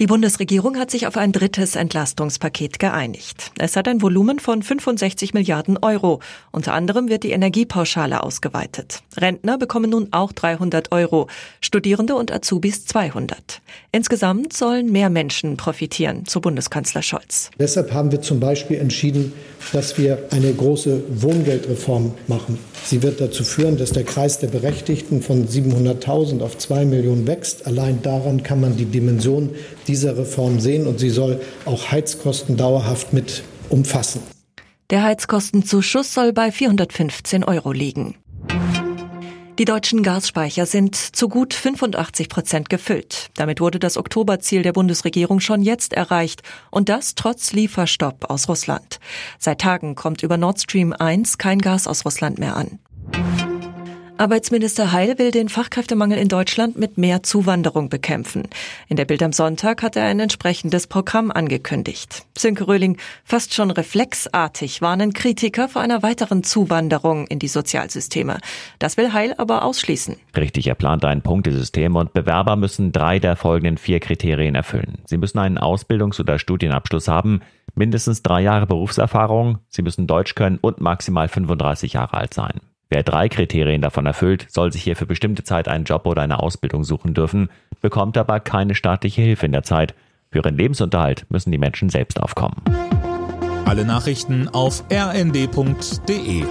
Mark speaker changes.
Speaker 1: Die Bundesregierung hat sich auf ein drittes Entlastungspaket geeinigt. Es hat ein Volumen von 65 Milliarden Euro. Unter anderem wird die Energiepauschale ausgeweitet. Rentner bekommen nun auch 300 Euro, Studierende und Azubis 200. Insgesamt sollen mehr Menschen profitieren, zu Bundeskanzler Scholz.
Speaker 2: Deshalb haben wir zum Beispiel entschieden, dass wir eine große Wohngeldreform machen. Sie wird dazu führen, dass der Kreis der Berechtigten von 700.000 auf 2 Millionen wächst. Allein daran kann man die Dimension dieser Reform sehen und sie soll auch Heizkosten dauerhaft mit umfassen.
Speaker 1: Der Heizkostenzuschuss soll bei 415 Euro liegen. Die deutschen Gasspeicher sind zu gut 85 Prozent gefüllt. Damit wurde das Oktoberziel der Bundesregierung schon jetzt erreicht und das trotz Lieferstopp aus Russland. Seit Tagen kommt über Nord Stream 1 kein Gas aus Russland mehr an. Arbeitsminister Heil will den Fachkräftemangel in Deutschland mit mehr Zuwanderung bekämpfen. In der Bild am Sonntag hat er ein entsprechendes Programm angekündigt. Sönke Röhling, fast schon reflexartig warnen Kritiker vor einer weiteren Zuwanderung in die Sozialsysteme. Das will Heil aber ausschließen.
Speaker 3: Richtig, er plant ein Punktesystem und Bewerber müssen drei der folgenden vier Kriterien erfüllen. Sie müssen einen Ausbildungs- oder Studienabschluss haben, mindestens drei Jahre Berufserfahrung, sie müssen Deutsch können und maximal 35 Jahre alt sein. Wer drei Kriterien davon erfüllt, soll sich hier für bestimmte Zeit einen Job oder eine Ausbildung suchen dürfen, bekommt aber keine staatliche Hilfe in der Zeit. Für ihren Lebensunterhalt müssen die Menschen selbst aufkommen.
Speaker 4: Alle Nachrichten auf rnd.de